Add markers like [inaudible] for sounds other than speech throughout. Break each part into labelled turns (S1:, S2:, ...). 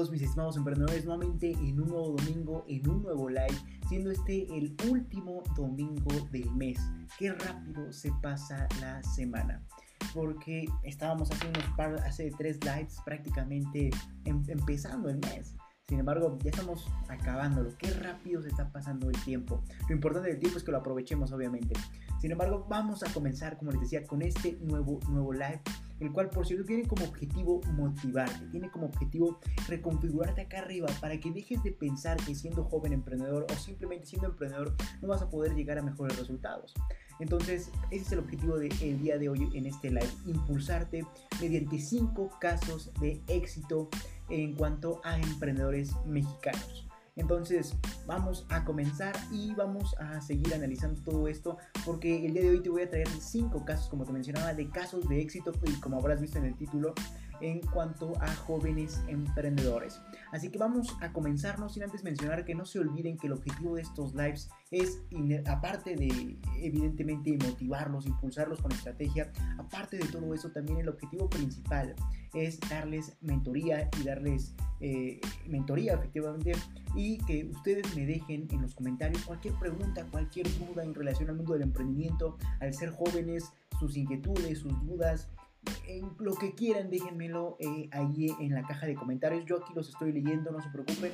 S1: todos mis estimados emprendedores nuevamente en un nuevo domingo, en un nuevo live, siendo este el último domingo del mes. Qué rápido se pasa la semana. Porque estábamos haciendo unos par, hace tres lives prácticamente em, empezando el mes. Sin embargo, ya estamos acabándolo. Qué rápido se está pasando el tiempo. Lo importante del tiempo es que lo aprovechemos, obviamente. Sin embargo, vamos a comenzar, como les decía, con este nuevo, nuevo live el cual por cierto tiene como objetivo motivarte, tiene como objetivo reconfigurarte acá arriba para que dejes de pensar que siendo joven emprendedor o simplemente siendo emprendedor no vas a poder llegar a mejores resultados. Entonces, ese es el objetivo del día de hoy en este live, impulsarte mediante cinco casos de éxito en cuanto a emprendedores mexicanos. Entonces vamos a comenzar y vamos a seguir analizando todo esto porque el día de hoy te voy a traer cinco casos, como te mencionaba, de casos de éxito y como habrás visto en el título, en cuanto a jóvenes emprendedores. Así que vamos a comenzar, no sin antes mencionar que no se olviden que el objetivo de estos lives es, aparte de evidentemente motivarlos, impulsarlos con estrategia, aparte de todo eso, también el objetivo principal es darles mentoría y darles eh, mentoría efectivamente y que ustedes me dejen en los comentarios cualquier pregunta, cualquier duda en relación al mundo del emprendimiento, al ser jóvenes, sus inquietudes, sus dudas, en lo que quieran, déjenmelo eh, ahí en la caja de comentarios. Yo aquí los estoy leyendo, no se preocupen.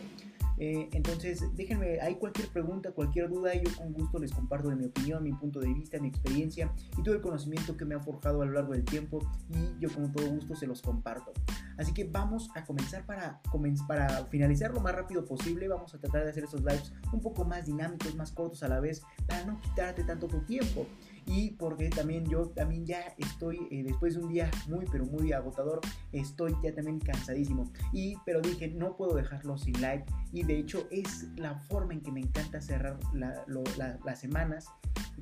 S1: Eh, entonces, déjenme ahí cualquier pregunta, cualquier duda, yo con gusto les comparto de mi opinión, mi punto de vista, mi experiencia y todo el conocimiento que me ha forjado a lo largo del tiempo y yo con todo gusto se los comparto. Así que vamos a comenzar para, para finalizar lo más rápido posible. Vamos a tratar de hacer estos lives un poco más dinámicos, más cortos a la vez, para no quitarte tanto tu tiempo y porque también yo también ya estoy eh, después de un día muy pero muy agotador estoy ya también cansadísimo. Y pero dije no puedo dejarlo sin live y de hecho es la forma en que me encanta cerrar las semanas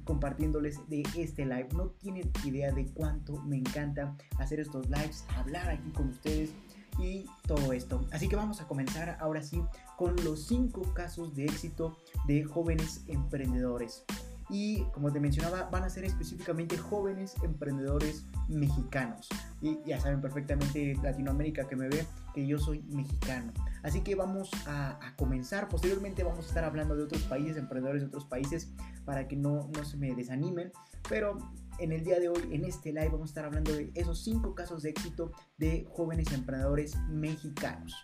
S1: compartiéndoles de este live. No tienen idea de cuánto me encanta hacer estos lives hablar aquí con ustedes y todo esto. Así que vamos a comenzar ahora sí con los 5 casos de éxito de jóvenes emprendedores y como te mencionaba van a ser específicamente jóvenes emprendedores mexicanos. Y ya saben perfectamente Latinoamérica que me ve que yo soy mexicano. Así que vamos a, comenzar. Posteriormente vamos a estar hablando de otros países emprendedores de otros países para que no, no se me desanimen. Pero en el día de hoy, en este live, vamos a estar hablando de esos cinco casos de éxito de jóvenes emprendedores mexicanos.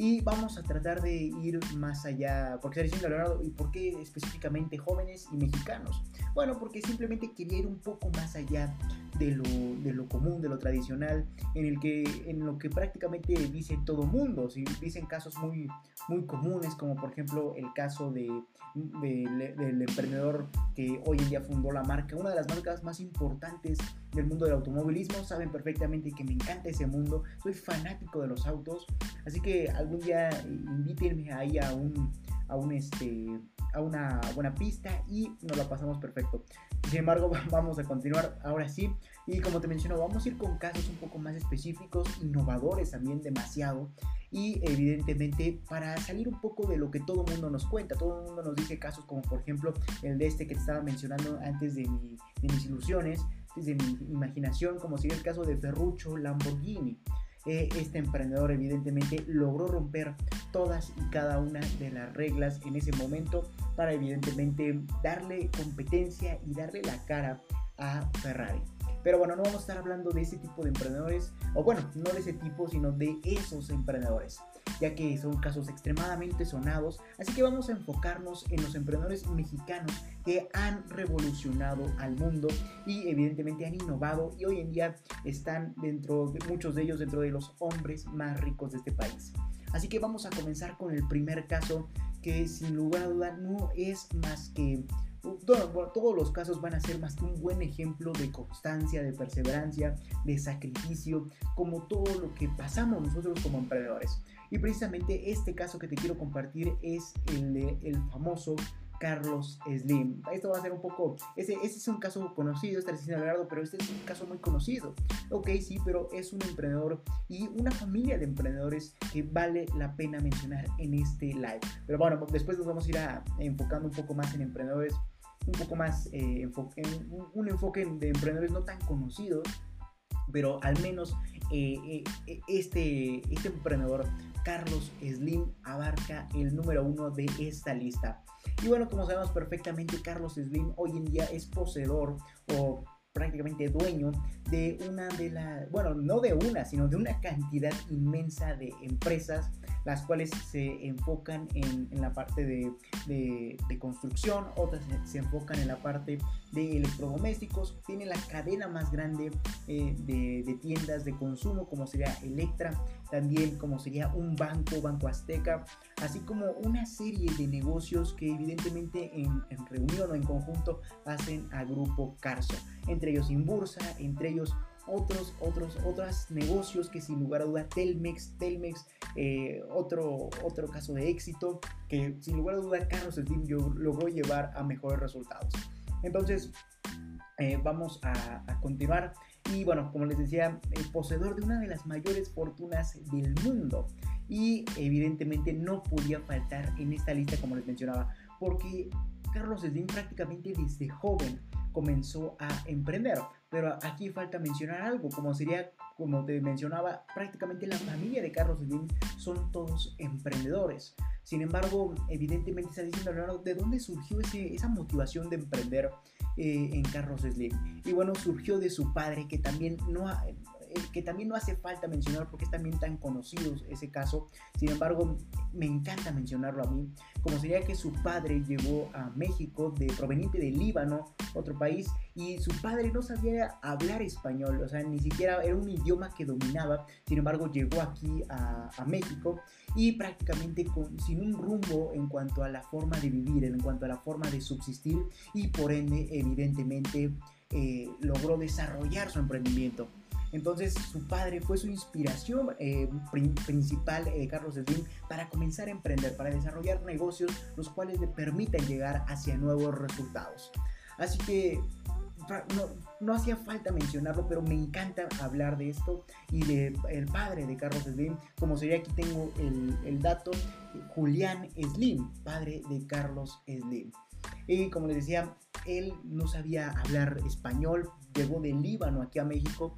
S1: Y vamos a tratar de ir más allá, porque está diciendo Leonardo, ¿y por qué específicamente jóvenes y mexicanos? Bueno, porque simplemente quería ir un poco más allá de lo, de lo común, de lo tradicional, en, el que, en lo que prácticamente dice todo mundo. Si dicen casos muy, muy comunes, como por ejemplo el caso de, del emprendedor que hoy en día fundó la marca, una de las marcas más importantes del mundo del automovilismo, saben perfectamente que me encanta ese mundo, soy fanático de los autos, así que algún día invítenme ahí a un, a un este a una buena pista y nos la pasamos perfecto. Sin embargo, [laughs] vamos a continuar ahora sí. Y como te menciono, vamos a ir con casos un poco más específicos, innovadores también demasiado. Y evidentemente para salir un poco de lo que todo el mundo nos cuenta. Todo el mundo nos dice casos como por ejemplo el de este que te estaba mencionando antes de, de mis ilusiones, desde mi imaginación, como si el caso de Ferruccio Lamborghini este emprendedor evidentemente logró romper todas y cada una de las reglas en ese momento para evidentemente darle competencia y darle la cara a Ferrari. Pero bueno, no vamos a estar hablando de ese tipo de emprendedores, o bueno, no de ese tipo, sino de esos emprendedores ya que son casos extremadamente sonados, así que vamos a enfocarnos en los emprendedores mexicanos que han revolucionado al mundo y evidentemente han innovado y hoy en día están dentro de muchos de ellos dentro de los hombres más ricos de este país. Así que vamos a comenzar con el primer caso que sin lugar a duda no es más que todos los casos van a ser más que un buen ejemplo de constancia, de perseverancia, de sacrificio, como todo lo que pasamos nosotros como emprendedores. Y precisamente este caso que te quiero compartir es el el famoso Carlos Slim. Esto va a ser un poco, ese, es un caso conocido, está diciendo pero este es un caso muy conocido. Ok, sí, pero es un emprendedor y una familia de emprendedores que vale la pena mencionar en este live. Pero bueno, después nos vamos a ir a, enfocando un poco más en emprendedores, un poco más eh, en un enfoque de emprendedores no tan conocidos pero al menos eh, eh, este, este emprendedor Carlos Slim abarca el número uno de esta lista. Y bueno, como sabemos perfectamente, Carlos Slim hoy en día es poseedor o prácticamente dueño de una de las, bueno, no de una, sino de una cantidad inmensa de empresas, las cuales se enfocan en, la parte de, construcción, otras se, enfocan en la parte de electrodomésticos, tiene la cadena más grande eh, de, tiendas de consumo, como sería Electra, también como sería un banco, Banco Azteca, así como una serie de negocios que evidentemente en, en reunión o en conjunto hacen a Grupo Carso, entre ellos Inbursa, entre ellos otros, otros, otros negocios que sin lugar a duda Telmex, Telmex, eh, otro, otro caso de éxito que sin lugar a duda Carlos Slim logró llevar a mejores resultados. Entonces, eh, vamos a, continuar. Y bueno, como les decía, el poseedor de una de las mayores fortunas del mundo. Y evidentemente no podía faltar en esta lista, como les mencionaba, porque Carlos Slim prácticamente desde joven comenzó a emprender. Pero aquí falta mencionar algo, como sería, como te mencionaba, prácticamente la familia de Carlos Slim son todos emprendedores. Sin embargo, evidentemente está diciendo Leonardo, ¿de dónde surgió ese, esa motivación de emprender eh, en Carlos Slim? Y bueno, surgió de su padre, que también no que también no hace falta mencionar porque es también tan conocido ese caso. Sin embargo, me encanta mencionarlo a mí, como sería que su padre llegó a México de proveniente de Líbano, otro país, y su padre no sabía hablar español, o sea, ni siquiera era un idioma que dominaba. Sin embargo, llegó aquí a, México y prácticamente sin un rumbo en cuanto a la forma de vivir, en cuanto a la forma de subsistir y por ende, evidentemente, eh, logró desarrollar su emprendimiento. Entonces su padre fue su inspiración eh, principal, eh, Carlos Slim, para comenzar a emprender, para desarrollar negocios los cuales le permitan llegar hacia nuevos resultados. Así que no, hacía falta mencionarlo, pero me encanta hablar de esto y de el padre de Carlos Slim, como sería aquí tengo el, el dato, Julián Slim, padre de Carlos Slim. Y como les decía, él no sabía hablar español, llegó del Líbano aquí a México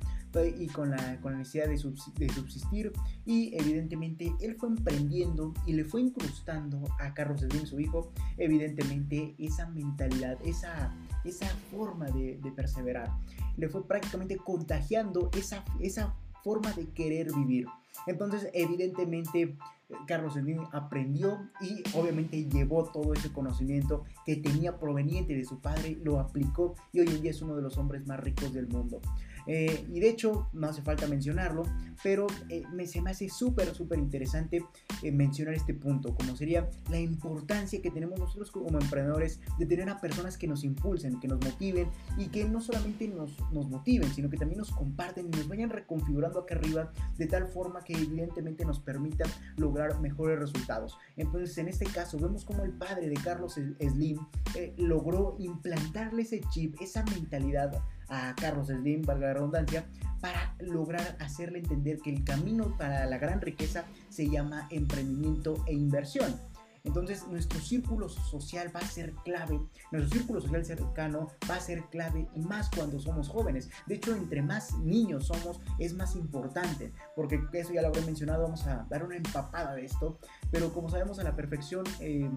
S1: y con la, con la necesidad de, subsistir y evidentemente él fue emprendiendo y le fue incrustando a Carlos Slim, su hijo, evidentemente esa mentalidad, esa, esa forma de, de perseverar. Le fue prácticamente contagiando esa, esa forma de querer vivir. Entonces, evidentemente, Carlos Slim aprendió y obviamente llevó todo ese conocimiento que tenía proveniente de su padre, lo aplicó y hoy en día es uno de los hombres más ricos del mundo. Eh, y de hecho, no hace falta mencionarlo, pero eh, me, se me hace súper, súper interesante eh, mencionar este punto, como sería la importancia que tenemos nosotros como emprendedores de tener a personas que nos impulsen, que nos motiven y que no solamente nos, nos motiven, sino que también nos comparten y nos vayan reconfigurando acá arriba de tal forma que evidentemente nos permitan lograr mejores resultados. Entonces, en este caso, vemos como el padre de Carlos Slim logró implantarle ese chip, esa mentalidad a Carlos Slim, valga la redundancia, para lograr hacerle entender que el camino para la gran riqueza se llama emprendimiento e inversión. Entonces nuestro círculo social va a ser clave, nuestro círculo social cercano va a ser clave y más cuando somos jóvenes. De hecho, entre más niños somos es más importante, porque eso ya lo habré mencionado, vamos a dar una empapada de esto, pero como sabemos a la perfección... Eh,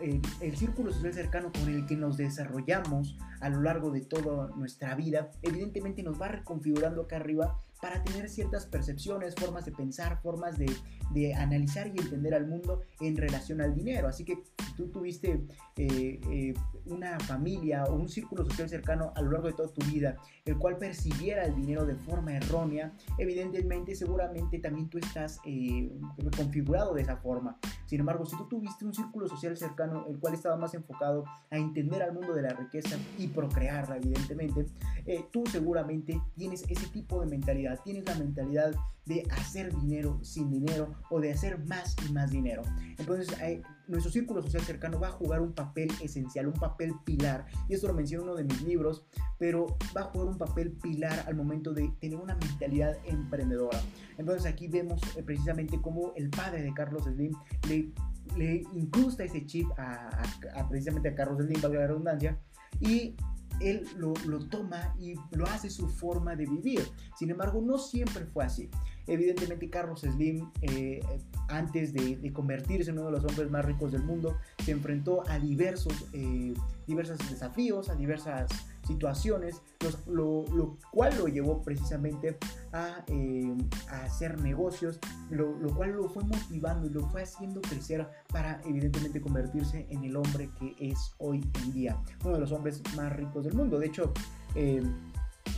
S1: el, círculo social cercano con el que nos desarrollamos a lo largo de toda nuestra vida, evidentemente nos va reconfigurando acá arriba para tener ciertas percepciones, formas de pensar, formas de, de analizar y entender al mundo en relación al dinero. Así que si tú tuviste eh, eh, una familia o un círculo social cercano a lo largo de toda tu vida, el cual percibiera el dinero de forma errónea, evidentemente seguramente también tú estás eh, configurado de esa forma. Sin embargo, si tú tuviste un círculo social cercano, el cual estaba más enfocado a entender al mundo de la riqueza y procrearla, evidentemente, tú seguramente tienes ese tipo de mentalidad, tienes la mentalidad de hacer dinero sin dinero o de hacer más y más dinero. Entonces, nuestro círculo social cercano va a jugar un papel esencial, un papel pilar, y esto lo menciona uno de mis libros, pero va a jugar un papel pilar al momento de tener una mentalidad emprendedora. Entonces aquí vemos eh, precisamente cómo el padre de Carlos Slim le, le incrusta ese chip a, precisamente a Carlos Slim, valga la redundancia, y él lo, toma y lo hace su forma de vivir. Sin embargo, no siempre fue así. Evidentemente, Carlos Slim, eh, antes de, convertirse en uno de los hombres más ricos del mundo, se enfrentó a diversos, eh, diversos desafíos, a diversas situaciones, lo, cual lo llevó precisamente a, eh, hacer negocios, lo, cual lo fue motivando y lo fue haciendo crecer para evidentemente convertirse en el hombre que es hoy en día, uno de los hombres más ricos del mundo. De hecho, eh,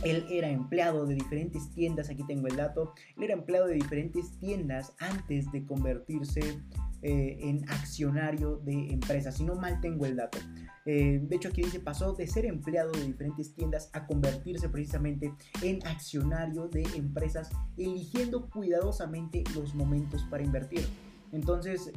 S1: él era empleado de diferentes tiendas, aquí tengo el dato, él era empleado de diferentes tiendas antes de convertirse eh, en accionario de empresas, si no mal tengo el dato. Eh, de hecho, aquí dice, pasó de ser empleado de diferentes tiendas a convertirse precisamente en accionario de empresas, eligiendo cuidadosamente los momentos para invertir. Entonces,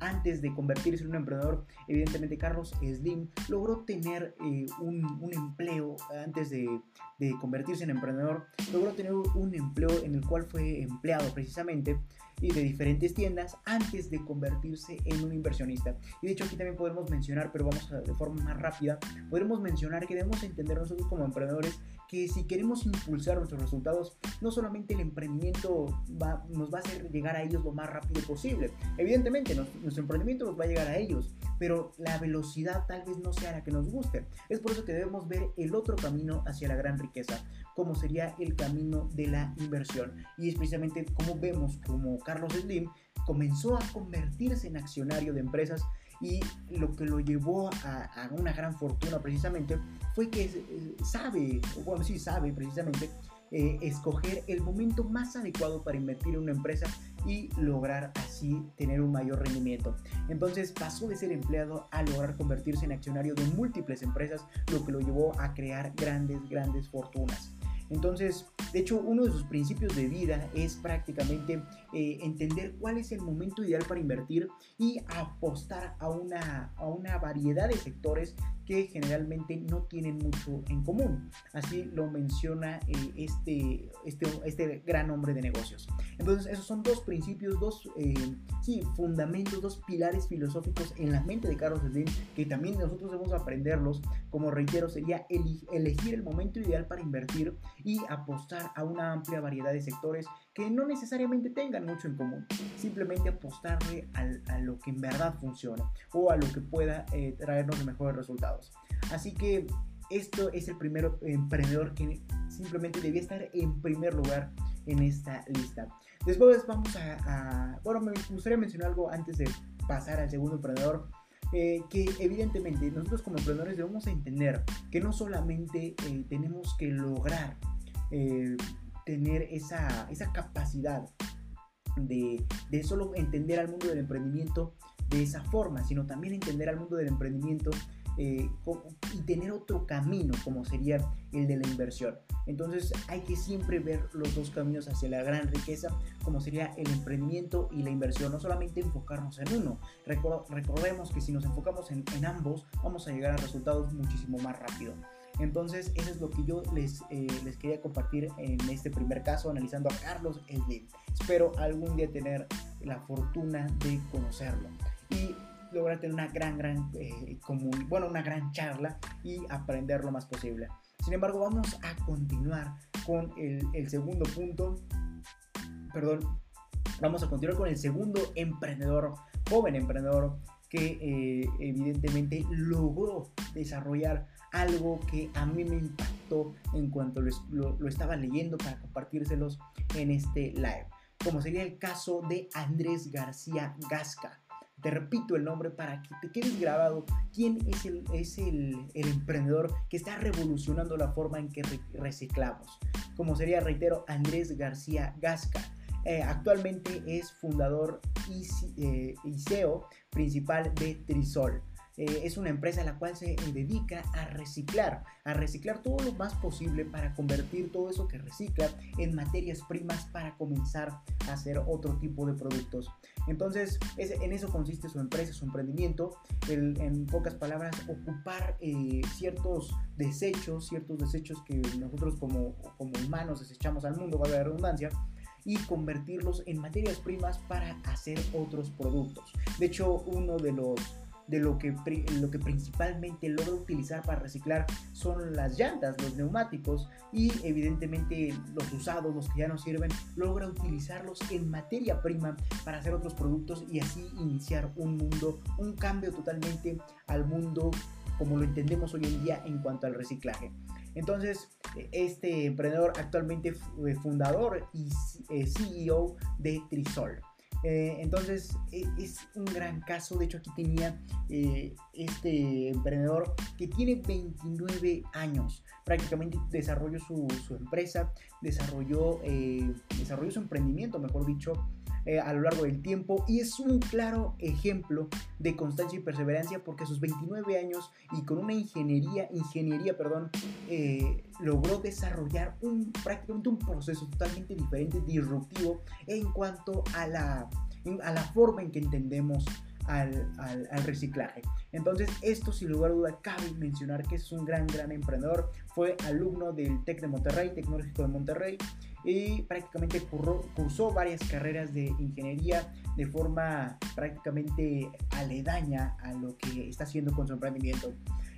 S1: antes de convertirse en un emprendedor, evidentemente Carlos Slim logró tener eh, un, empleo antes de, de, convertirse en emprendedor, logró tener un empleo en el cual fue empleado precisamente y de diferentes tiendas antes de convertirse en un inversionista. Y de hecho aquí también podemos mencionar, pero vamos a, de forma más rápida, podemos mencionar que debemos entender nosotros como emprendedores que si queremos impulsar nuestros resultados, no solamente el emprendimiento va, nos va a hacer llegar a ellos lo más rápido posible. Evidentemente, nuestro emprendimiento nos va a llegar a ellos, pero la velocidad tal vez no sea la que nos guste. Es por eso que debemos ver el otro camino hacia la gran riqueza, como sería el camino de la inversión. Y es precisamente como vemos como Carlos Slim comenzó a convertirse en accionario de empresas y lo que lo llevó a, una gran fortuna precisamente fue que eh, sabe, bueno, sí sabe precisamente, eh, escoger el momento más adecuado para invertir en una empresa y lograr así tener un mayor rendimiento. Entonces pasó de ser empleado a lograr convertirse en accionario de múltiples empresas, lo que lo llevó a crear grandes, grandes fortunas. Entonces, de hecho, uno de sus principios de vida es prácticamente eh, entender cuál es el momento ideal para invertir y apostar a una, a una variedad de sectores que generalmente no tienen mucho en común. Así lo menciona eh, este, este, este gran hombre de negocios. Entonces, esos son dos principios, dos eh, sí, fundamentos, dos pilares filosóficos en la mente de Carlos Slim que también nosotros debemos aprenderlos. Como reitero, sería elegir el momento ideal para invertir y apostar a una amplia variedad de sectores que no necesariamente tengan mucho en común. Simplemente apostarle a lo que en verdad funciona o a lo que pueda eh, traernos mejores resultados. Así que esto es el primer emprendedor que simplemente debía estar en primer lugar en esta lista. Después vamos a, bueno, me gustaría mencionar algo antes de pasar al segundo emprendedor. Eh, que evidentemente nosotros como emprendedores debemos entender que no solamente eh, tenemos que lograr eh, tener esa, esa capacidad de, de, solo entender al mundo del emprendimiento de esa forma, sino también entender al mundo del emprendimiento eh, y tener otro camino como sería el de la inversión. Entonces hay que siempre ver los dos caminos hacia la gran riqueza como sería el emprendimiento y la inversión, no solamente enfocarnos en uno. recordemos que si nos enfocamos en, en ambos vamos a llegar a resultados muchísimo más rápido. Entonces, eso es lo que yo les, eh, les quería compartir en este primer caso, analizando a Carlos Slim. Espero algún día tener la fortuna de conocerlo y lograr tener una gran, gran, eh, bueno, una gran charla y aprender lo más posible. Sin embargo, vamos a continuar con el, el segundo punto. Perdón, vamos a continuar con el segundo emprendedor, joven emprendedor, que eh, evidentemente logró desarrollar algo que a mí me impactó en cuanto lo, estaba leyendo para compartírselos en este live, como sería el caso de Andrés García Gasca. Te repito el nombre para que te quedes grabado quién es el, es el emprendedor que está revolucionando la forma en que reciclamos. Como sería, reitero, Andrés García Gasca. Eh, actualmente es fundador y, eh, y, CEO principal de Trisol. Eh, es una empresa la cual se dedica a reciclar, a reciclar todo lo más posible para convertir todo eso que recicla en materias primas para comenzar a hacer otro tipo de productos. Entonces, en eso consiste su empresa, su emprendimiento, en pocas palabras, ocupar eh, ciertos desechos, ciertos desechos que nosotros como, como humanos desechamos al mundo, valga la redundancia, y convertirlos en materias primas para hacer otros productos. De hecho, uno de los de lo que, lo que principalmente logra utilizar para reciclar son las llantas, los neumáticos y evidentemente los usados, los que ya no sirven, logra utilizarlos en materia prima para hacer otros productos y así iniciar un mundo, un cambio totalmente al mundo como lo entendemos hoy en día en cuanto al reciclaje. Entonces, este emprendedor actualmente fue fundador y eh, CEO de Trisol. Eh, entonces e, es un gran caso. De hecho, aquí tenía eh, este emprendedor que tiene 29 años. Prácticamente desarrolló su, empresa, desarrolló, desarrolló su emprendimiento, mejor dicho, eh, a lo largo del tiempo y es un claro ejemplo de constancia y perseverancia porque a sus 29 años y con una ingeniería, ingeniería, perdón, eh, logró desarrollar un, prácticamente un proceso totalmente diferente, disruptivo en cuanto a la, a la forma en que entendemos al, al, al, reciclaje. Entonces, esto sin lugar a duda cabe mencionar que es un gran, gran emprendedor. Fue alumno del TEC de Monterrey, Tecnológico de Monterrey, y prácticamente cursó varias carreras de ingeniería de forma prácticamente aledaña a lo que está haciendo con su emprendimiento.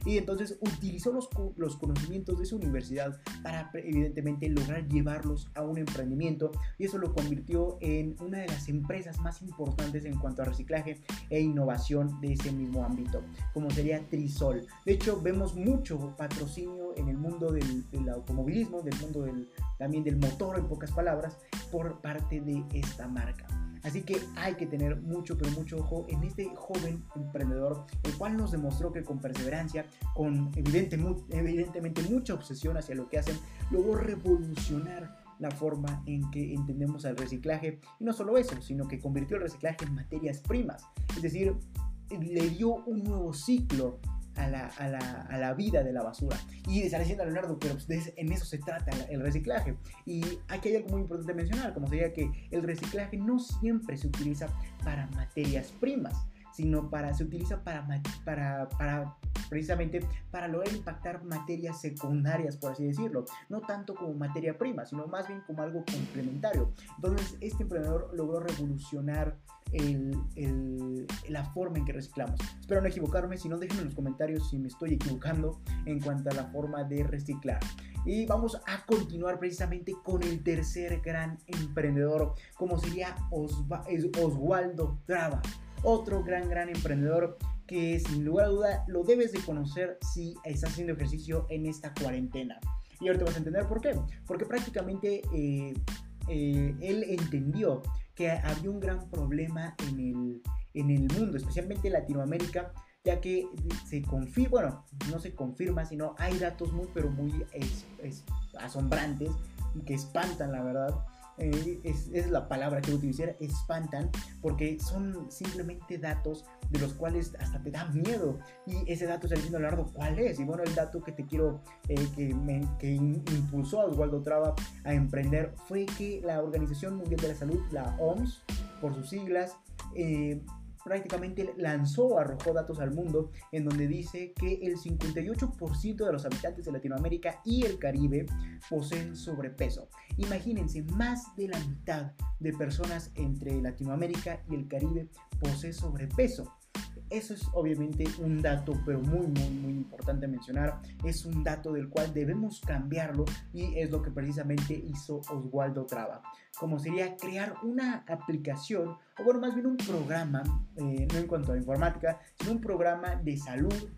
S1: Y entonces utilizó los, los conocimientos de su universidad para evidentemente lograr llevarlos a un emprendimiento y eso lo convirtió en una de las empresas más importantes en cuanto a reciclaje e innovación de ese mismo ámbito, como sería Trisol. De hecho, vemos mucho patrocinio en el mundo del, del automovilismo, del mundo del, también del motor, en pocas palabras, por parte de esta marca. Así que hay que tener mucho, pero mucho ojo en este joven emprendedor, el cual nos demostró que con perseverancia, con evidente, evidentemente mucha obsesión hacia lo que hacen, logró revolucionar la forma en que entendemos el reciclaje. Y no solo eso, sino que convirtió el reciclaje en materias primas. Es decir, le dio un nuevo ciclo a la, a, la, a la, vida de la basura. Y estará diciendo Leonardo, pero pues, en eso se trata el reciclaje. Y aquí hay algo muy importante mencionar, como sería que el reciclaje no siempre se utiliza para materias primas, sino para, se utiliza para, para, para precisamente para lograr impactar materias secundarias, por así decirlo, no tanto como materia prima, sino más bien como algo complementario. Entonces, este emprendedor logró revolucionar el, la forma en que reciclamos. Espero no equivocarme, si no déjenme en los comentarios si me estoy equivocando en cuanto a la forma de reciclar. Y vamos a continuar precisamente con el tercer gran emprendedor, como sería Oswaldo Traba. Otro gran, gran emprendedor que sin lugar a duda lo debes de conocer si estás haciendo ejercicio en esta cuarentena. Y ahorita vas a entender por qué. Porque prácticamente eh, eh, él entendió que había un gran problema en el, en el mundo, especialmente en Latinoamérica, ya que se confirma, bueno, no se confirma, sino hay datos muy, pero muy asombrantes que espantan, la verdad, eh, es, la palabra que utilizar, espantan, porque son simplemente datos de los cuales hasta te da miedo. Y ese dato está diciendo, Leonardo, ¿cuál es? Y bueno, el dato que te quiero, eh, que, me, que impulsó a Oswaldo Traba a emprender fue que la Organización Mundial de la Salud, la OMS, por sus siglas, eh, prácticamente lanzó, arrojó datos al mundo en donde dice que el 58% de los habitantes de Latinoamérica y el Caribe poseen sobrepeso. Imagínense, más de la mitad de personas entre Latinoamérica y el Caribe posee sobrepeso. Eso es obviamente un dato, pero muy, muy, muy importante mencionar. Es un dato del cual debemos cambiarlo y es lo que precisamente hizo Oswaldo Traba. Como sería crear una aplicación, o bueno, más bien un programa, eh, no en cuanto a informática, sino un programa de salud,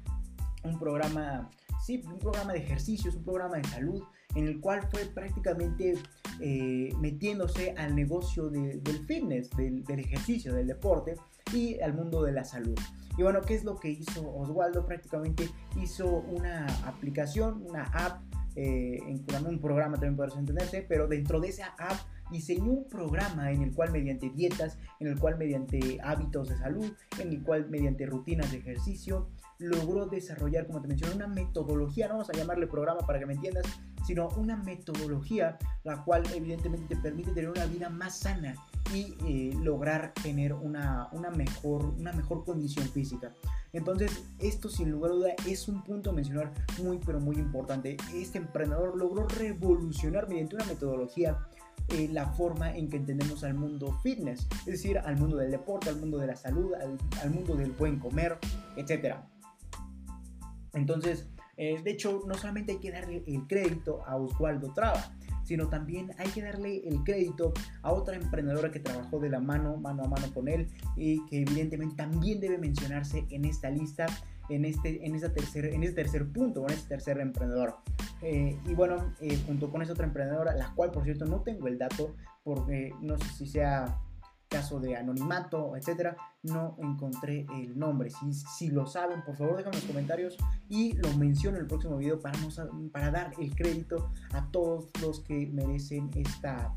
S1: un programa, sí, un programa de ejercicios, un programa de salud, en el cual fue prácticamente eh, metiéndose al negocio del fitness, del, del ejercicio, del deporte y al mundo de la salud. Y bueno, ¿qué es lo que hizo Oswaldo? Prácticamente hizo una aplicación, una app, eh, un programa también podrás entenderse, pero dentro de esa app diseñó un programa en el cual mediante dietas, en el cual mediante hábitos de salud, en el cual mediante rutinas de ejercicio, logró desarrollar, como te mencioné, una metodología, no vamos a llamarle programa para que me entiendas, sino una metodología la cual evidentemente te permite tener una vida más sana y eh, lograr tener una, una, mejor, una mejor condición física. Entonces, esto sin lugar a duda es un punto a mencionar muy, pero muy importante. Este emprendedor logró revolucionar mediante una metodología eh, la forma en que entendemos al mundo fitness, es decir, al mundo del deporte, al mundo de la salud, al, al mundo del buen comer, etc. Entonces, eh, de hecho, no solamente hay que darle el crédito a Oswaldo Traba, sino también hay que darle el crédito a otra emprendedora que trabajó de la mano, mano a mano con él y que evidentemente también debe mencionarse en esta lista, en este, en esta tercer, en este tercer punto, en este tercer emprendedor. Eh, y bueno, eh, junto con esa otra emprendedora, la cual por cierto no tengo el dato, porque no sé si sea caso de anonimato, etcétera, no encontré el nombre. Si, si lo saben, por favor déjenme en los comentarios y lo menciono en el próximo video para, para dar el crédito a todos los que merecen esta,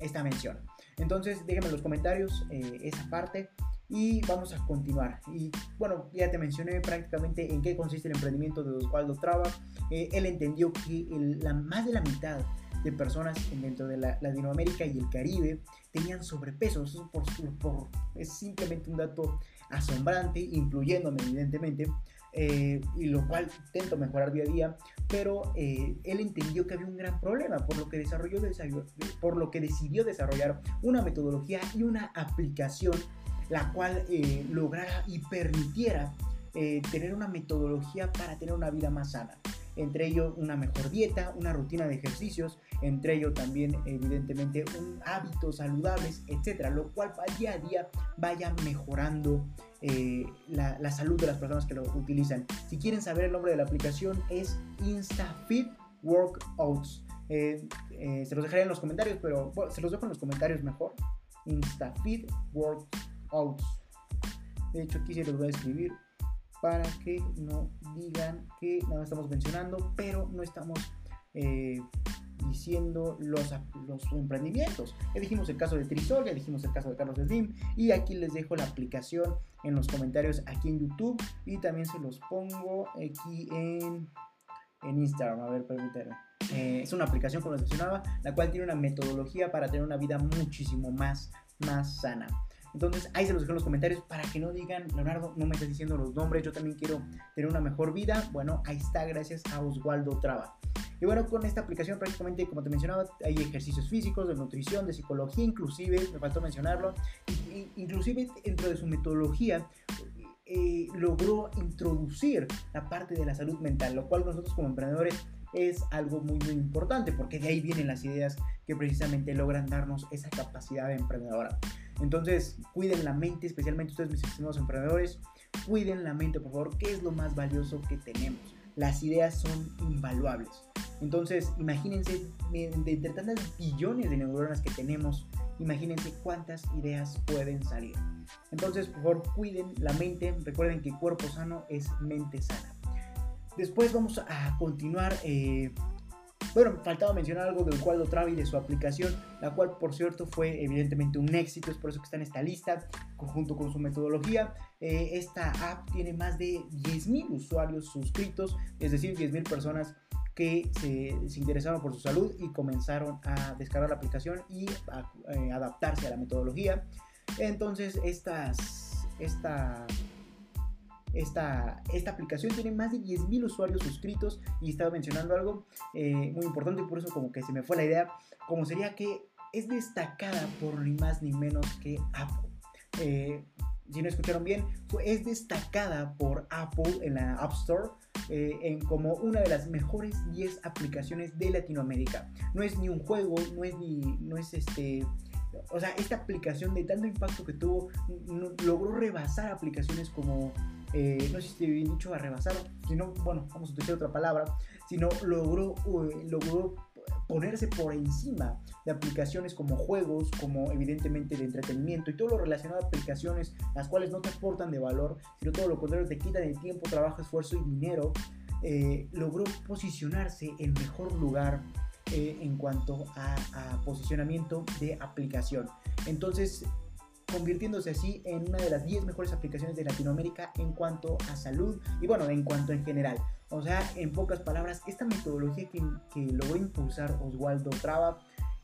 S1: esta mención. Entonces déjenme en los comentarios eh, esa parte y vamos a continuar. Y bueno, ya te mencioné prácticamente en qué consiste el emprendimiento de Osvaldo Traba. Eh, él entendió que la, más de la mitad de personas dentro de la, Latinoamérica y el Caribe tenían sobrepeso. Eso por, es simplemente un dato asombrante, incluyéndome evidentemente, eh, y lo cual intento mejorar día a día, pero eh, él entendió que había un gran problema, por lo que, desarrolló, por lo que decidió desarrollar una metodología y una aplicación la cual eh, lograra y permitiera tener una metodología para tener una vida más sana entre ello una mejor dieta, una rutina de ejercicios, entre ello también evidentemente hábitos saludables, etcétera, lo cual día a día vaya mejorando eh, la, salud de las personas que lo utilizan. Si quieren saber el nombre de la aplicación es InstaFit Workouts. Eh, eh, se los dejaré en los comentarios, pero se los dejo en los comentarios mejor. InstaFit Workouts. De hecho, aquí se los voy a escribir para que no digan que nada estamos mencionando, pero no estamos eh, diciendo los, emprendimientos. Ya dijimos el caso de Trisol, ya dijimos el caso de Carlos Slim, y aquí les dejo la aplicación en los comentarios aquí en YouTube y también se los pongo aquí en, en Instagram. A ver, permítanme. Eh, es una aplicación, como les mencionaba, la cual tiene una metodología para tener una vida muchísimo más, más sana. Entonces ahí se los dejo en los comentarios para que no digan, Leonardo, no me estás diciendo los nombres, yo también quiero tener una mejor vida. Bueno, ahí está, gracias a Oswaldo Traba. Y bueno, con esta aplicación prácticamente, como te mencionaba, hay ejercicios físicos, de nutrición, de psicología, inclusive, me faltó mencionarlo, inclusive dentro de su metodología eh, logró introducir la parte de la salud mental, lo cual nosotros como emprendedores es algo muy muy importante porque de ahí vienen las ideas que precisamente logran darnos esa capacidad emprendedora. Entonces, cuiden la mente, especialmente ustedes, mis estimados emprendedores. Cuiden la mente, por favor, que es lo más valioso que tenemos. Las ideas son invaluables. Entonces, imagínense, entre tantas billones de neuronas que tenemos, imagínense cuántas ideas pueden salir. Entonces, por favor, cuiden la mente. Recuerden que cuerpo sano es mente sana. Después vamos a continuar eh, bueno, faltaba mencionar algo del Cuadro Travi de su aplicación, la cual por cierto fue evidentemente un éxito, es por eso que está en esta lista, junto con su metodología. Eh, esta app tiene más de 10.000 usuarios suscritos, es decir, 10.000 personas que se, interesaron por su salud y comenzaron a descargar la aplicación y eh, adaptarse a la metodología. Entonces, estas, esta esta, esta aplicación tiene más de 10.000 usuarios suscritos y estaba mencionando algo eh, muy importante y por eso como que se me fue la idea, como sería que es destacada por ni más ni menos que Apple. Eh, si no escucharon bien, es destacada por Apple en la App Store eh, en como una de las mejores 10 aplicaciones de Latinoamérica. No es ni un juego, no es ni, no es este, o sea, esta aplicación de tanto impacto que tuvo logró rebasar aplicaciones como eh, no sé dicho a rebasar, sino, bueno, vamos a utilizar otra palabra, sino logró, logró ponerse por encima de aplicaciones como juegos, como evidentemente de entretenimiento y todo lo relacionado a aplicaciones las cuales no te aportan de valor, sino todo lo contrario, te quitan el tiempo, trabajo, esfuerzo y dinero, eh, logró posicionarse en mejor lugar eh, en cuanto a, a posicionamiento de aplicación. Entonces, convirtiéndose así en una de las 10 mejores aplicaciones de Latinoamérica en cuanto a salud y bueno, en cuanto en general. O sea, en pocas palabras, esta metodología que, que logró impulsar Oswaldo Traba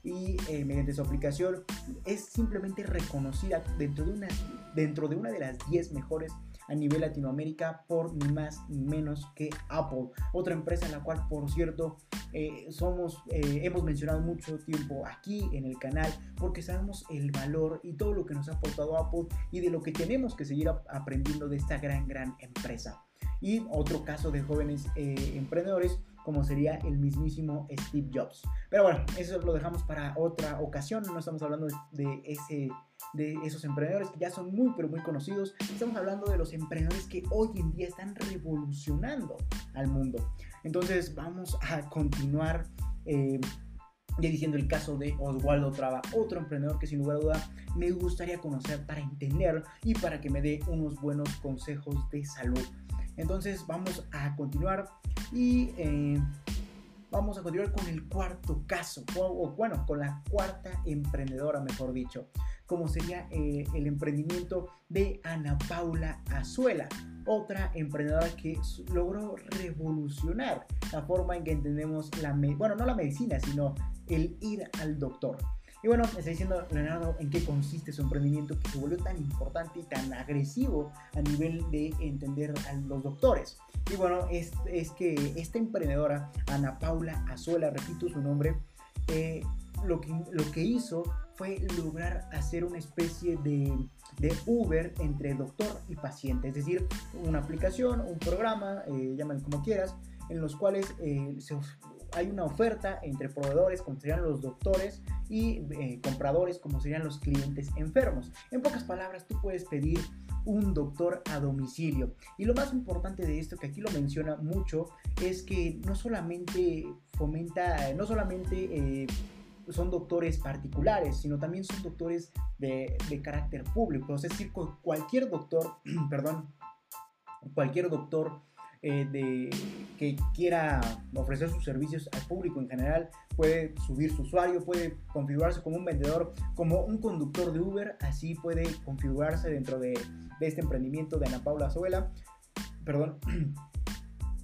S1: y eh, mediante su aplicación es simplemente reconocida dentro de una, dentro de, una de las 10 mejores a nivel Latinoamérica por ni más ni menos que Apple, otra empresa en la cual por cierto eh, somos, eh, hemos mencionado mucho tiempo aquí en el canal porque sabemos el valor y todo lo que nos ha aportado Apple y de lo que tenemos que seguir aprendiendo de esta gran, gran empresa. Y otro caso de jóvenes emprendedores como sería el mismísimo Steve Jobs. Pero bueno, eso lo dejamos para otra ocasión, no estamos hablando de, ese, de esos emprendedores que ya son muy pero muy conocidos, estamos hablando de los emprendedores que hoy en día están revolucionando al mundo. Entonces vamos a continuar. Eh, ya diciendo el caso de Oswaldo Traba, otro emprendedor que sin lugar a duda me gustaría conocer para entender y para que me dé unos buenos consejos de salud. Entonces vamos a continuar y eh, vamos a continuar con el cuarto caso, o, bueno, con la cuarta emprendedora, mejor dicho, como sería eh, el emprendimiento de Ana Paula Azuela, otra emprendedora que logró revolucionar la forma en que entendemos la, bueno, no la medicina, sino el ir al doctor. Y bueno, me está diciendo Leonardo en qué consiste su emprendimiento que se volvió tan importante y tan agresivo a nivel de entender a los doctores. Y bueno, es, es que esta emprendedora, Ana Paula Azuela, repito su nombre, eh, lo, que, lo que hizo fue lograr hacer una especie de, de, Uber entre doctor y paciente, es decir, una aplicación, un programa, eh, llámalo como quieras, en los cuales eh, hay una oferta entre proveedores, como serían los doctores, y eh, compradores, como serían los clientes enfermos. En pocas palabras, tú puedes pedir un doctor a domicilio. Y lo más importante de esto, que aquí lo menciona mucho, es que no solamente fomenta, no solamente... Eh, son doctores particulares, sino también son doctores de, carácter público. Es decir, cualquier doctor, [clears throat] perdón, cualquier doctor eh, de, que quiera ofrecer sus servicios al público en general, puede subir su usuario, puede configurarse como un vendedor, como un conductor de Uber, así puede configurarse dentro de, de este emprendimiento de Ana Paula Azuela, perdón, [clears throat]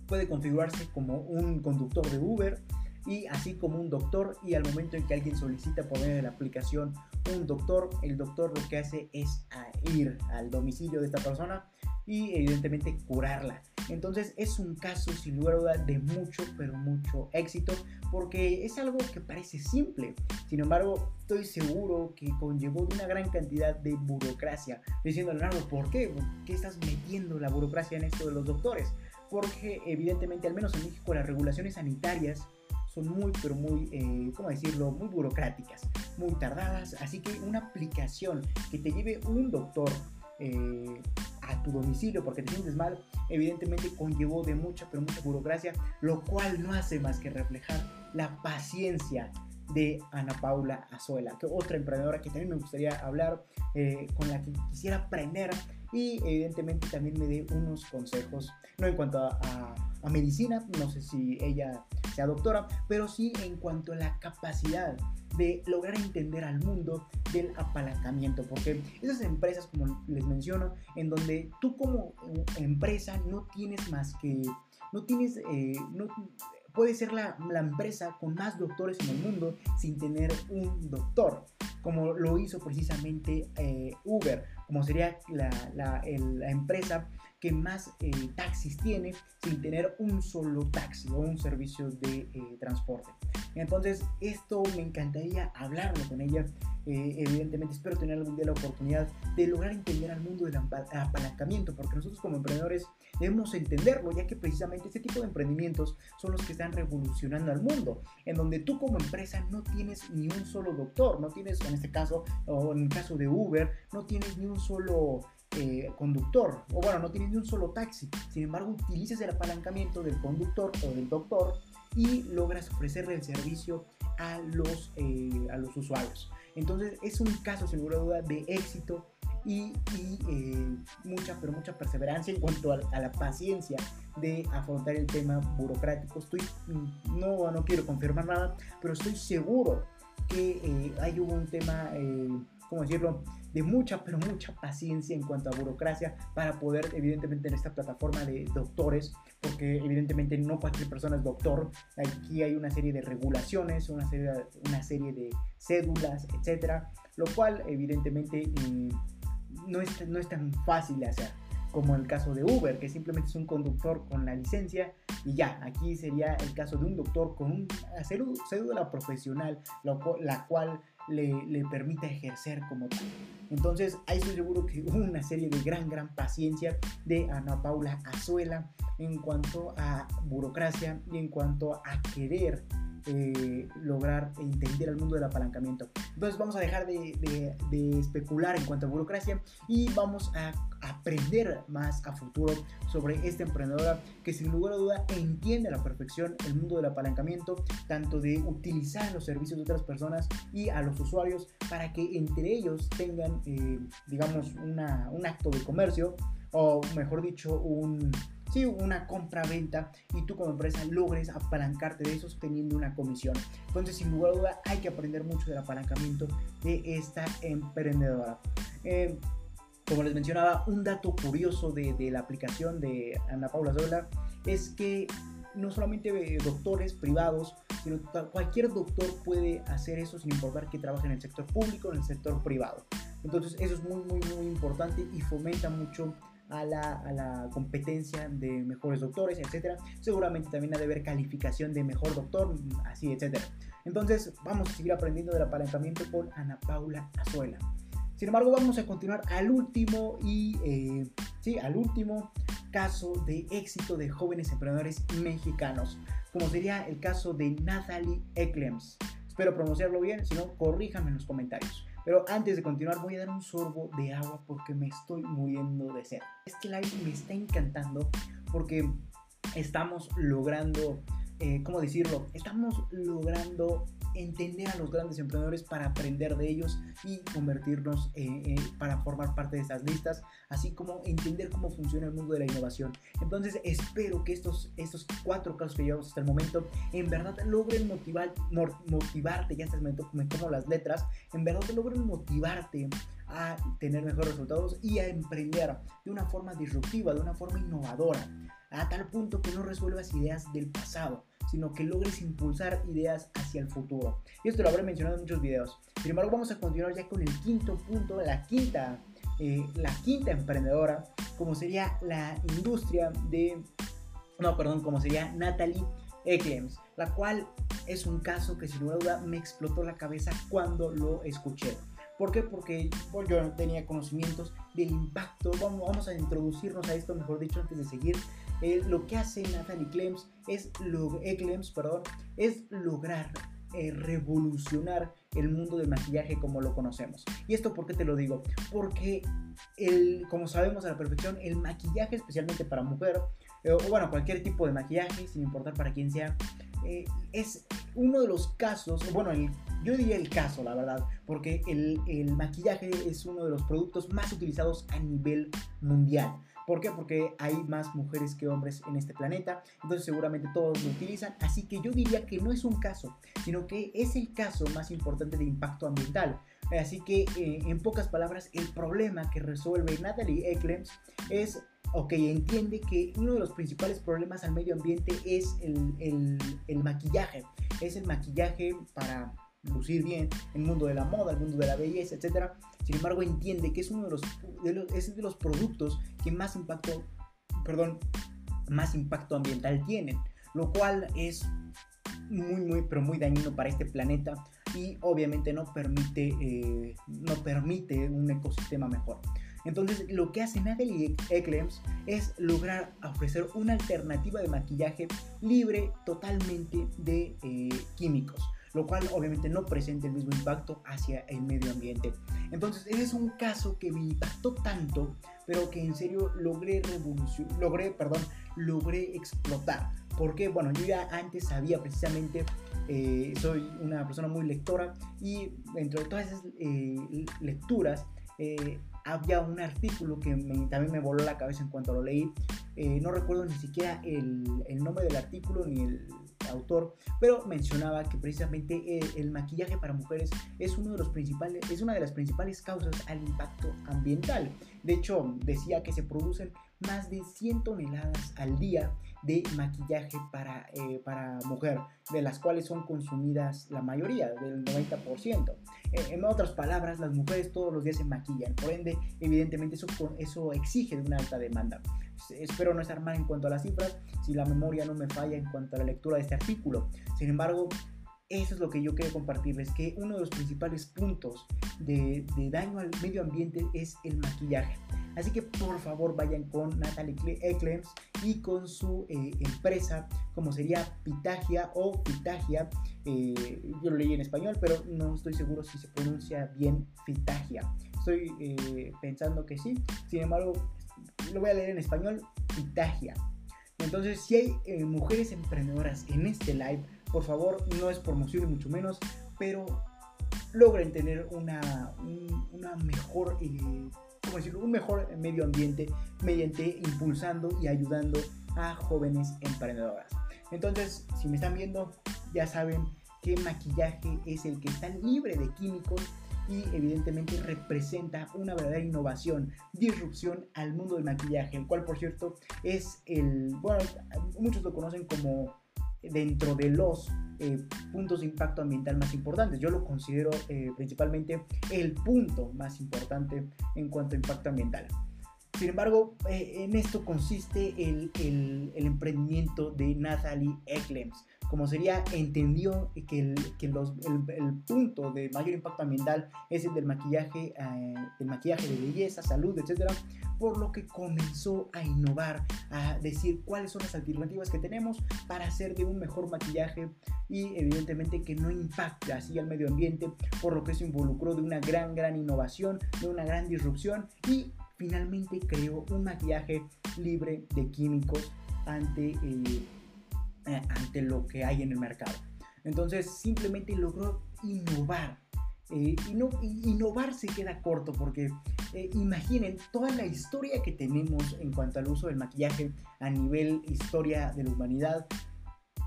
S1: puede configurarse como un conductor de Uber y así como un doctor y al momento en que alguien solicita medio de la aplicación un doctor, el doctor lo que hace es ir al domicilio de esta persona y evidentemente curarla. Entonces es un caso sin lugar a duda de mucho, pero mucho éxito, porque es algo que parece simple. Sin embargo, estoy seguro que conllevó una gran cantidad de burocracia. Diciendo, Leonardo, ¿por qué? ¿Por qué estás metiendo la burocracia en esto de los doctores? Porque evidentemente, al menos en México, las regulaciones sanitarias son muy, pero muy, eh, ¿cómo decirlo?, muy burocráticas, muy tardadas. Así que una aplicación que te lleve un doctor eh, a tu domicilio porque te sientes mal, evidentemente conllevó de mucha, pero mucha burocracia, lo cual no hace más que reflejar la paciencia de Ana Paula Azuela, que otra emprendedora que también me gustaría hablar, eh, con la que quisiera aprender y evidentemente también me dé unos consejos, no en cuanto a, a medicina, no sé si ella sea doctora, pero sí en cuanto a la capacidad de lograr entender al mundo del apalancamiento, porque esas empresas, como les menciono, en donde tú como empresa no tienes más que, no tienes, eh, no, puede ser la, la, empresa con más doctores en el mundo sin tener un doctor, como lo hizo precisamente eh, Uber, como sería la, la, la empresa que más eh, taxis tiene sin tener un solo taxi o un servicio de eh, transporte. Entonces, esto me encantaría hablarlo con ella. Eh, evidentemente, espero tener algún día la oportunidad de lograr entender al mundo del apalancamiento, porque nosotros como emprendedores debemos entenderlo, ya que precisamente este tipo de emprendimientos son los que están revolucionando al mundo, en donde tú como empresa no tienes ni un solo doctor, no tienes, en este caso, o en el caso de Uber, no tienes ni un solo eh, conductor, o bueno, no tienes ni un solo taxi, sin embargo utilizas el apalancamiento del conductor o del doctor y logras ofrecerle el servicio a los, eh, a los usuarios. Entonces es un caso sin duda de éxito y, eh, mucha, pero mucha perseverancia en cuanto a, la paciencia de afrontar el tema burocrático. Estoy, mm, no, no quiero confirmar nada, pero estoy seguro que hay un tema ¿cómo decirlo?, de mucha, pero mucha paciencia en cuanto a burocracia para poder, evidentemente, en esta plataforma de doctores, porque evidentemente no cualquier persona es doctor, aquí hay una serie de regulaciones, una serie, una serie de cédulas, etcétera, lo cual, evidentemente, eh, no, es, no es tan fácil de hacer como el caso de Uber, que simplemente es un conductor con la licencia y ya, aquí sería el caso de un doctor con una cédula profesional, la cual le, le permita ejercer como tal. Entonces, ahí estoy seguro que hubo una serie de gran, gran paciencia de Ana Paula Azuela en cuanto a burocracia y en cuanto a querer eh, lograr entender el mundo del apalancamiento. Entonces vamos a dejar de, especular en cuanto a burocracia y vamos a aprender más a futuro sobre esta emprendedora que sin lugar a duda entiende a la perfección el mundo del apalancamiento, tanto de utilizar los servicios de otras personas y a los usuarios para que entre ellos tengan, eh, digamos, un acto de comercio o mejor dicho, un sí, una compra-venta y tú como empresa logres apalancarte de eso teniendo una comisión. Entonces, sin lugar a duda, hay que aprender mucho del apalancamiento de esta emprendedora. Eh, como les mencionaba, un dato curioso de, la aplicación de Ana Paula Zola es que no solamente doctores privados, sino cualquier doctor puede hacer eso sin importar que trabaje en el sector público o en el sector privado. Entonces eso es muy, muy, muy importante y fomenta mucho a la, competencia de mejores doctores, etcétera. Seguramente también ha de haber calificación de mejor doctor, así, etcétera. Entonces, vamos a seguir aprendiendo del apalancamiento con Ana Paula Azuela. Sin embargo, vamos a continuar al último y eh, sí, al último caso de éxito de jóvenes emprendedores mexicanos, como sería el caso de Natalie Ecklems. Espero pronunciarlo bien, si no, corríjame en los comentarios. Pero antes de continuar voy a dar un sorbo de agua porque me estoy muriendo de sed. Este live me está encantando porque estamos logrando, eh, ¿cómo decirlo? Estamos logrando entender a los grandes emprendedores para aprender de ellos y convertirnos eh, para formar parte de esas listas, así como entender cómo funciona el mundo de la innovación. Entonces espero que estos, estos cuatro casos que llevamos hasta el momento en verdad logren motivar, motivarte, ya estás me, me como las letras, en verdad logren motivarte a tener mejores resultados y a emprender de una forma disruptiva, de una forma innovadora, a tal punto que no resuelvas ideas del pasado, sino que logres impulsar ideas hacia el futuro. Y esto lo habré mencionado en muchos videos. Sin embargo, vamos a continuar ya con el quinto punto, la quinta, eh, la quinta emprendedora, como sería la industria de, no, perdón, como sería Natalie Eklems, la cual es un caso que sin duda me explotó la cabeza cuando lo escuché. ¿Por qué? Porque yo no tenía conocimientos del impacto. Vamos, vamos a introducirnos a esto, mejor dicho, antes de seguir. Eh, lo que hace Natalie Clems es, lo, eh, es lograr eh, revolucionar el mundo del maquillaje como lo conocemos. ¿Y esto por qué te lo digo? Porque, el, como sabemos a la perfección, el maquillaje, especialmente para mujer, o bueno, cualquier tipo de maquillaje, sin importar para quién sea, es uno de los casos, bueno, yo diría el caso, la verdad, porque el, el maquillaje es uno de los productos más utilizados a nivel mundial. ¿Por qué? Porque hay más mujeres que hombres en este planeta, entonces seguramente todos lo utilizan, así que yo diría que no es un caso, sino que es el caso más importante de impacto ambiental. Así que, eh, en pocas palabras, el problema que resuelve Natalie Ecklems es, ok, entiende que uno de los principales problemas al medio ambiente es el, el, maquillaje, es el maquillaje para lucir bien en el mundo de la moda, el mundo de la belleza, etc. Sin embargo, entiende que es uno de los, de de los productos que más impacto, perdón, más impacto ambiental tienen, lo cual es muy, muy, pero muy dañino para este planeta y obviamente no permite, eh, no permite un ecosistema mejor. Entonces, lo que hace Natalie Ecklems es lograr ofrecer una alternativa de maquillaje libre totalmente de eh, químicos lo cual obviamente no presenta el mismo impacto hacia el medio ambiente. Entonces, ese es un caso que me impactó tanto, pero que en serio logré logré, perdón, logré explotar. Porque, bueno, yo ya antes sabía precisamente, eh, soy una persona muy lectora y entre todas esas eh, lecturas, eh, había un artículo que también me voló la cabeza en cuanto lo leí. no recuerdo ni siquiera el, el nombre del artículo ni el, autor, pero mencionaba que precisamente el, el, maquillaje para mujeres es, uno de los principales, es una de las principales causas al impacto ambiental. De hecho, decía que se producen más de 100 toneladas al día de maquillaje para, eh, para mujer, de las cuales son consumidas la mayoría, del 90%. Eh, en otras palabras, las mujeres todos los días se maquillan, por ende, evidentemente eso, eso exige una alta demanda. Espero no estar mal en cuanto a las cifras, si la memoria no me falla en cuanto a la lectura de este artículo. Sin embargo, eso es lo que yo quiero compartirles, que uno de los principales puntos de daño al medio ambiente es el maquillaje. Así que por favor vayan con Natalie Eclems y con su eh, empresa, como sería Pitagia o Pitagia. Eh, yo lo leí en español, pero no estoy seguro si se pronuncia bien Pitagia. Estoy eh, pensando que sí, sin embargo, lo voy a leer en español, Pitagia. Entonces, si hay mujeres emprendedoras en este live, por favor, no es promoción y mucho menos, pero logren tener una, una mejor decirlo, un mejor medio ambiente mediante impulsando y ayudando a jóvenes emprendedoras. Entonces, si me están viendo, ya saben que maquillaje es el que está libre de químicos y evidentemente representa una verdadera innovación, disrupción al mundo del maquillaje, el cual por cierto es el, bueno, muchos lo conocen como dentro de los eh, puntos de impacto ambiental más importantes. Yo lo considero eh, principalmente el punto más importante en cuanto a impacto ambiental. Sin embargo, eh, en esto consiste el, el, emprendimiento de Nathalie Eklems, como sería, entendió que, el, que los, el, punto de mayor impacto ambiental es el del maquillaje, eh, del maquillaje de belleza, salud, etcétera, por lo que comenzó a innovar, a decir cuáles son las alternativas que tenemos para hacer de un mejor maquillaje y evidentemente que no impacte así al medio ambiente, por lo que se involucró de una gran, gran innovación, de una gran disrupción y finalmente creó un maquillaje libre de químicos ante... Eh, eh, ante lo que hay en el mercado. Entonces simplemente logró innovar. Eh, y no, innovar se queda corto porque eh, imaginen toda la historia que tenemos en cuanto al uso del maquillaje a nivel historia de la humanidad.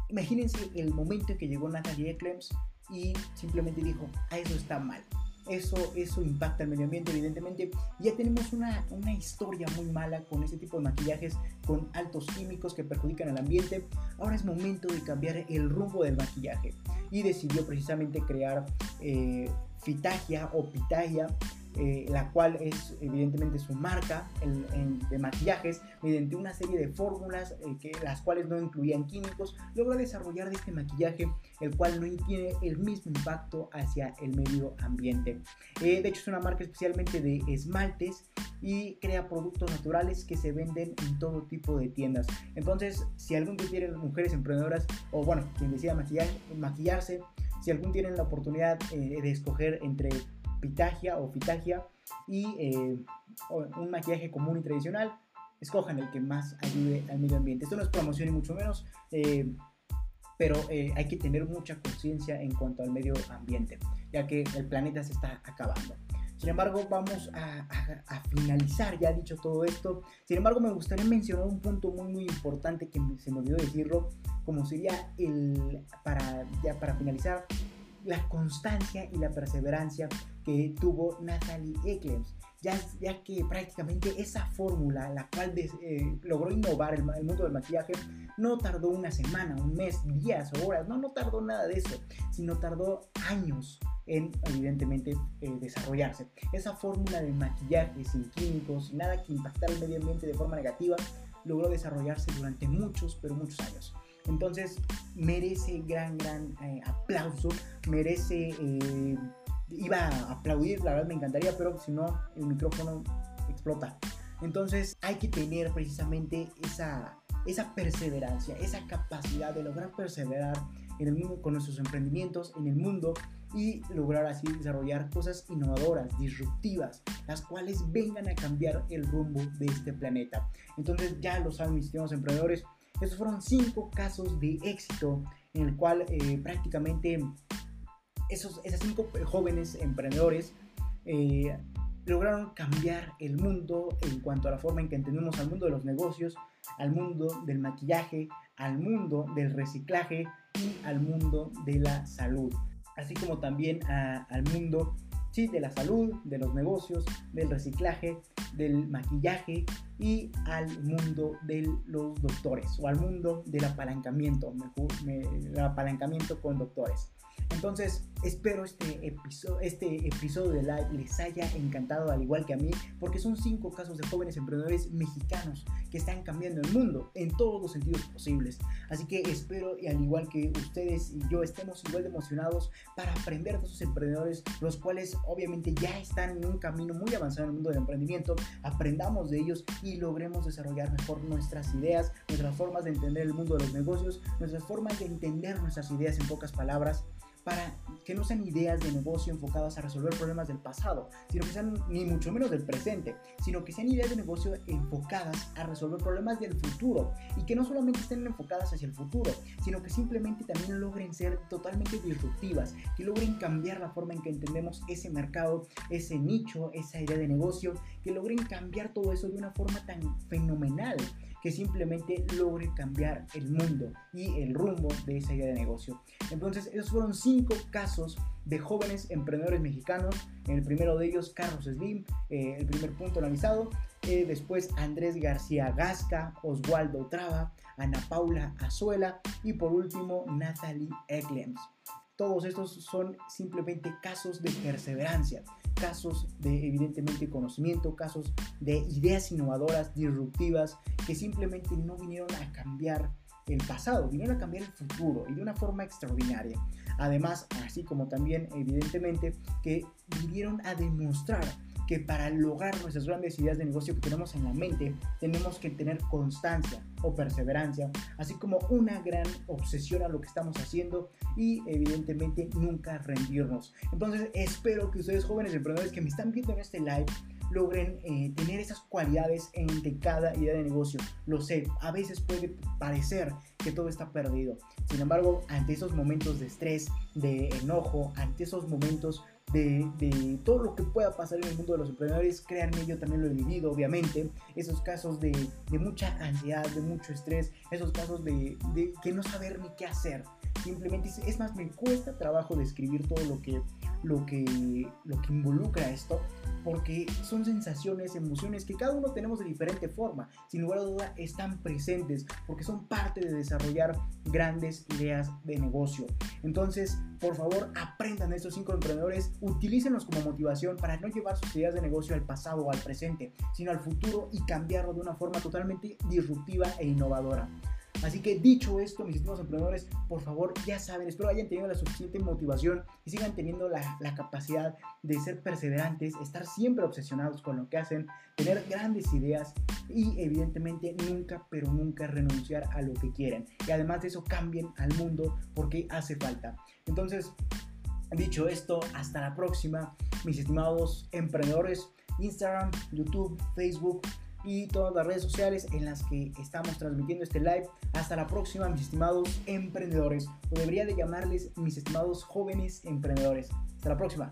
S1: Imagínense el momento en que llegó Natalie Eclems y simplemente dijo, a eso está mal eso, eso impacta el medio ambiente, evidentemente. Ya tenemos una, una historia muy mala con este tipo de maquillajes con altos químicos que perjudican al ambiente. Ahora es momento de cambiar el rumbo del maquillaje y decidió precisamente crear eh, Fitagia o Pitagia eh, la cual es evidentemente su marca de maquillajes, mediante una serie de fórmulas, eh, que, las cuales no incluían químicos, logra desarrollar este maquillaje, el cual no tiene el mismo impacto hacia el medio ambiente. Eh, de hecho, es una marca especialmente de esmaltes y crea productos naturales que se venden en todo tipo de tiendas. Entonces, si algún día tienen mujeres emprendedoras o bueno, quien decida maquillar, maquillarse, si algún tienen la oportunidad de escoger entre pitagia o fitagia y eh, un maquillaje común y tradicional, escojan el que más ayude al medio ambiente. Esto no es promoción y mucho menos, eh, pero eh, hay que tener mucha conciencia en cuanto al medio ambiente, ya que el planeta se está acabando. Sin embargo, vamos a, finalizar, ya dicho todo esto. Sin embargo, me gustaría mencionar un punto muy, muy importante que se me olvidó decirlo, como sería el, para, ya para finalizar, la constancia y la perseverancia que tuvo Natalie Eklems, ya, ya que prácticamente esa fórmula, la cual eh, logró innovar el, mundo del maquillaje, no tardó una semana, un mes, días o horas, no, no tardó nada de eso, sino tardó años en, evidentemente, eh, desarrollarse. Esa fórmula de maquillaje sin químicos, sin nada que impactara el medio ambiente de forma negativa, logró desarrollarse durante muchos, pero muchos años. Entonces merece gran, gran eh, aplauso, merece... Iba a aplaudir, la verdad me encantaría, pero si no, el micrófono explota. Entonces hay que tener precisamente esa, esa perseverancia, esa capacidad de lograr perseverar en el mundo con nuestros emprendimientos, en el mundo y lograr así desarrollar cosas innovadoras, disruptivas, las cuales vengan a cambiar el rumbo de este planeta. Entonces ya lo saben mis estimados emprendedores, estos fueron cinco casos de éxito en el cual eh, prácticamente esos, esos cinco jóvenes emprendedores eh, lograron cambiar el mundo en cuanto a la forma en que entendemos al mundo de los negocios, al mundo del maquillaje, al mundo del reciclaje y al mundo de la salud, así como también al mundo sí, de la salud, de los negocios, del reciclaje, del maquillaje y al mundo de los doctores o al mundo del apalancamiento, mejor, el apalancamiento con doctores. Entonces, espero este episodio, este episodio de live les haya encantado al igual que a mí, porque son cinco casos de jóvenes emprendedores mexicanos que están cambiando el mundo en todos los sentidos posibles. Así que espero, y al igual que ustedes y yo, estemos igual de emocionados para aprender de esos emprendedores, los cuales obviamente ya están en un camino muy avanzado en el mundo del emprendimiento, aprendamos de ellos y logremos desarrollar mejor nuestras ideas, nuestras formas de entender el mundo de los negocios, nuestras formas de entender nuestras ideas en pocas palabras para que no sean ideas de negocio enfocadas a resolver problemas del pasado, sino que sean ni mucho menos del presente, sino que sean ideas de negocio enfocadas a resolver problemas del futuro. Y que no solamente estén enfocadas hacia el futuro, sino que simplemente también logren ser totalmente disruptivas, que logren cambiar la forma en que entendemos ese mercado, ese nicho, esa idea de negocio, que logren cambiar todo eso de una forma tan fenomenal que simplemente logre cambiar el mundo y el rumbo de esa idea de negocio. Entonces, esos fueron cinco casos de jóvenes emprendedores mexicanos. El primero de ellos, Carlos Slim, eh, el primer punto analizado. Eh, después, Andrés García Gasca, Oswaldo Traba, Ana Paula Azuela y por último, Natalie Ecklems. Todos estos son simplemente casos de perseverancia, casos de evidentemente conocimiento, casos de ideas innovadoras, disruptivas, que simplemente no vinieron a cambiar el pasado, vinieron a cambiar el futuro y de una forma extraordinaria. Además, así como también evidentemente que vinieron a demostrar que para lograr nuestras grandes ideas de negocio que tenemos en la mente, tenemos que tener constancia o perseverancia, así como una gran obsesión a lo que estamos haciendo y evidentemente nunca rendirnos. Entonces espero que ustedes jóvenes emprendedores que me están viendo en este live, logren eh, tener esas cualidades entre cada idea de negocio. Lo sé, a veces puede parecer que todo está perdido. Sin embargo, ante esos momentos de estrés, de enojo, ante esos momentos de, todo lo que pueda pasar en el mundo de los emprendedores. Créanme, yo también lo he vivido, obviamente. Esos casos de, mucha ansiedad, de mucho estrés, esos casos de, de, que no saber ni qué hacer. Simplemente, es más, me cuesta trabajo describir todo lo que, lo que, lo que involucra esto, porque son sensaciones, emociones que cada uno tenemos de diferente forma. Sin lugar a duda, están presentes porque son parte de desarrollar grandes ideas de negocio. Entonces, por favor, aprendan estos cinco emprendedores, utilícenlos como motivación para no llevar sus ideas de negocio al pasado o al presente, sino al futuro y cambiarlo de una forma totalmente disruptiva e innovadora. Así que dicho esto, mis estimados emprendedores, por favor, ya saben, espero hayan tenido la suficiente motivación y sigan teniendo la, la, capacidad de ser perseverantes, estar siempre obsesionados con lo que hacen, tener grandes ideas y evidentemente nunca, pero nunca renunciar a lo que quieren. Y además de eso, cambien al mundo porque hace falta. Entonces, dicho esto, hasta la próxima, mis estimados emprendedores. Instagram, YouTube, Facebook, y todas las redes sociales en las que estamos transmitiendo este live. Hasta la próxima, mis estimados emprendedores, o debería de llamarles mis estimados jóvenes emprendedores. Hasta la próxima.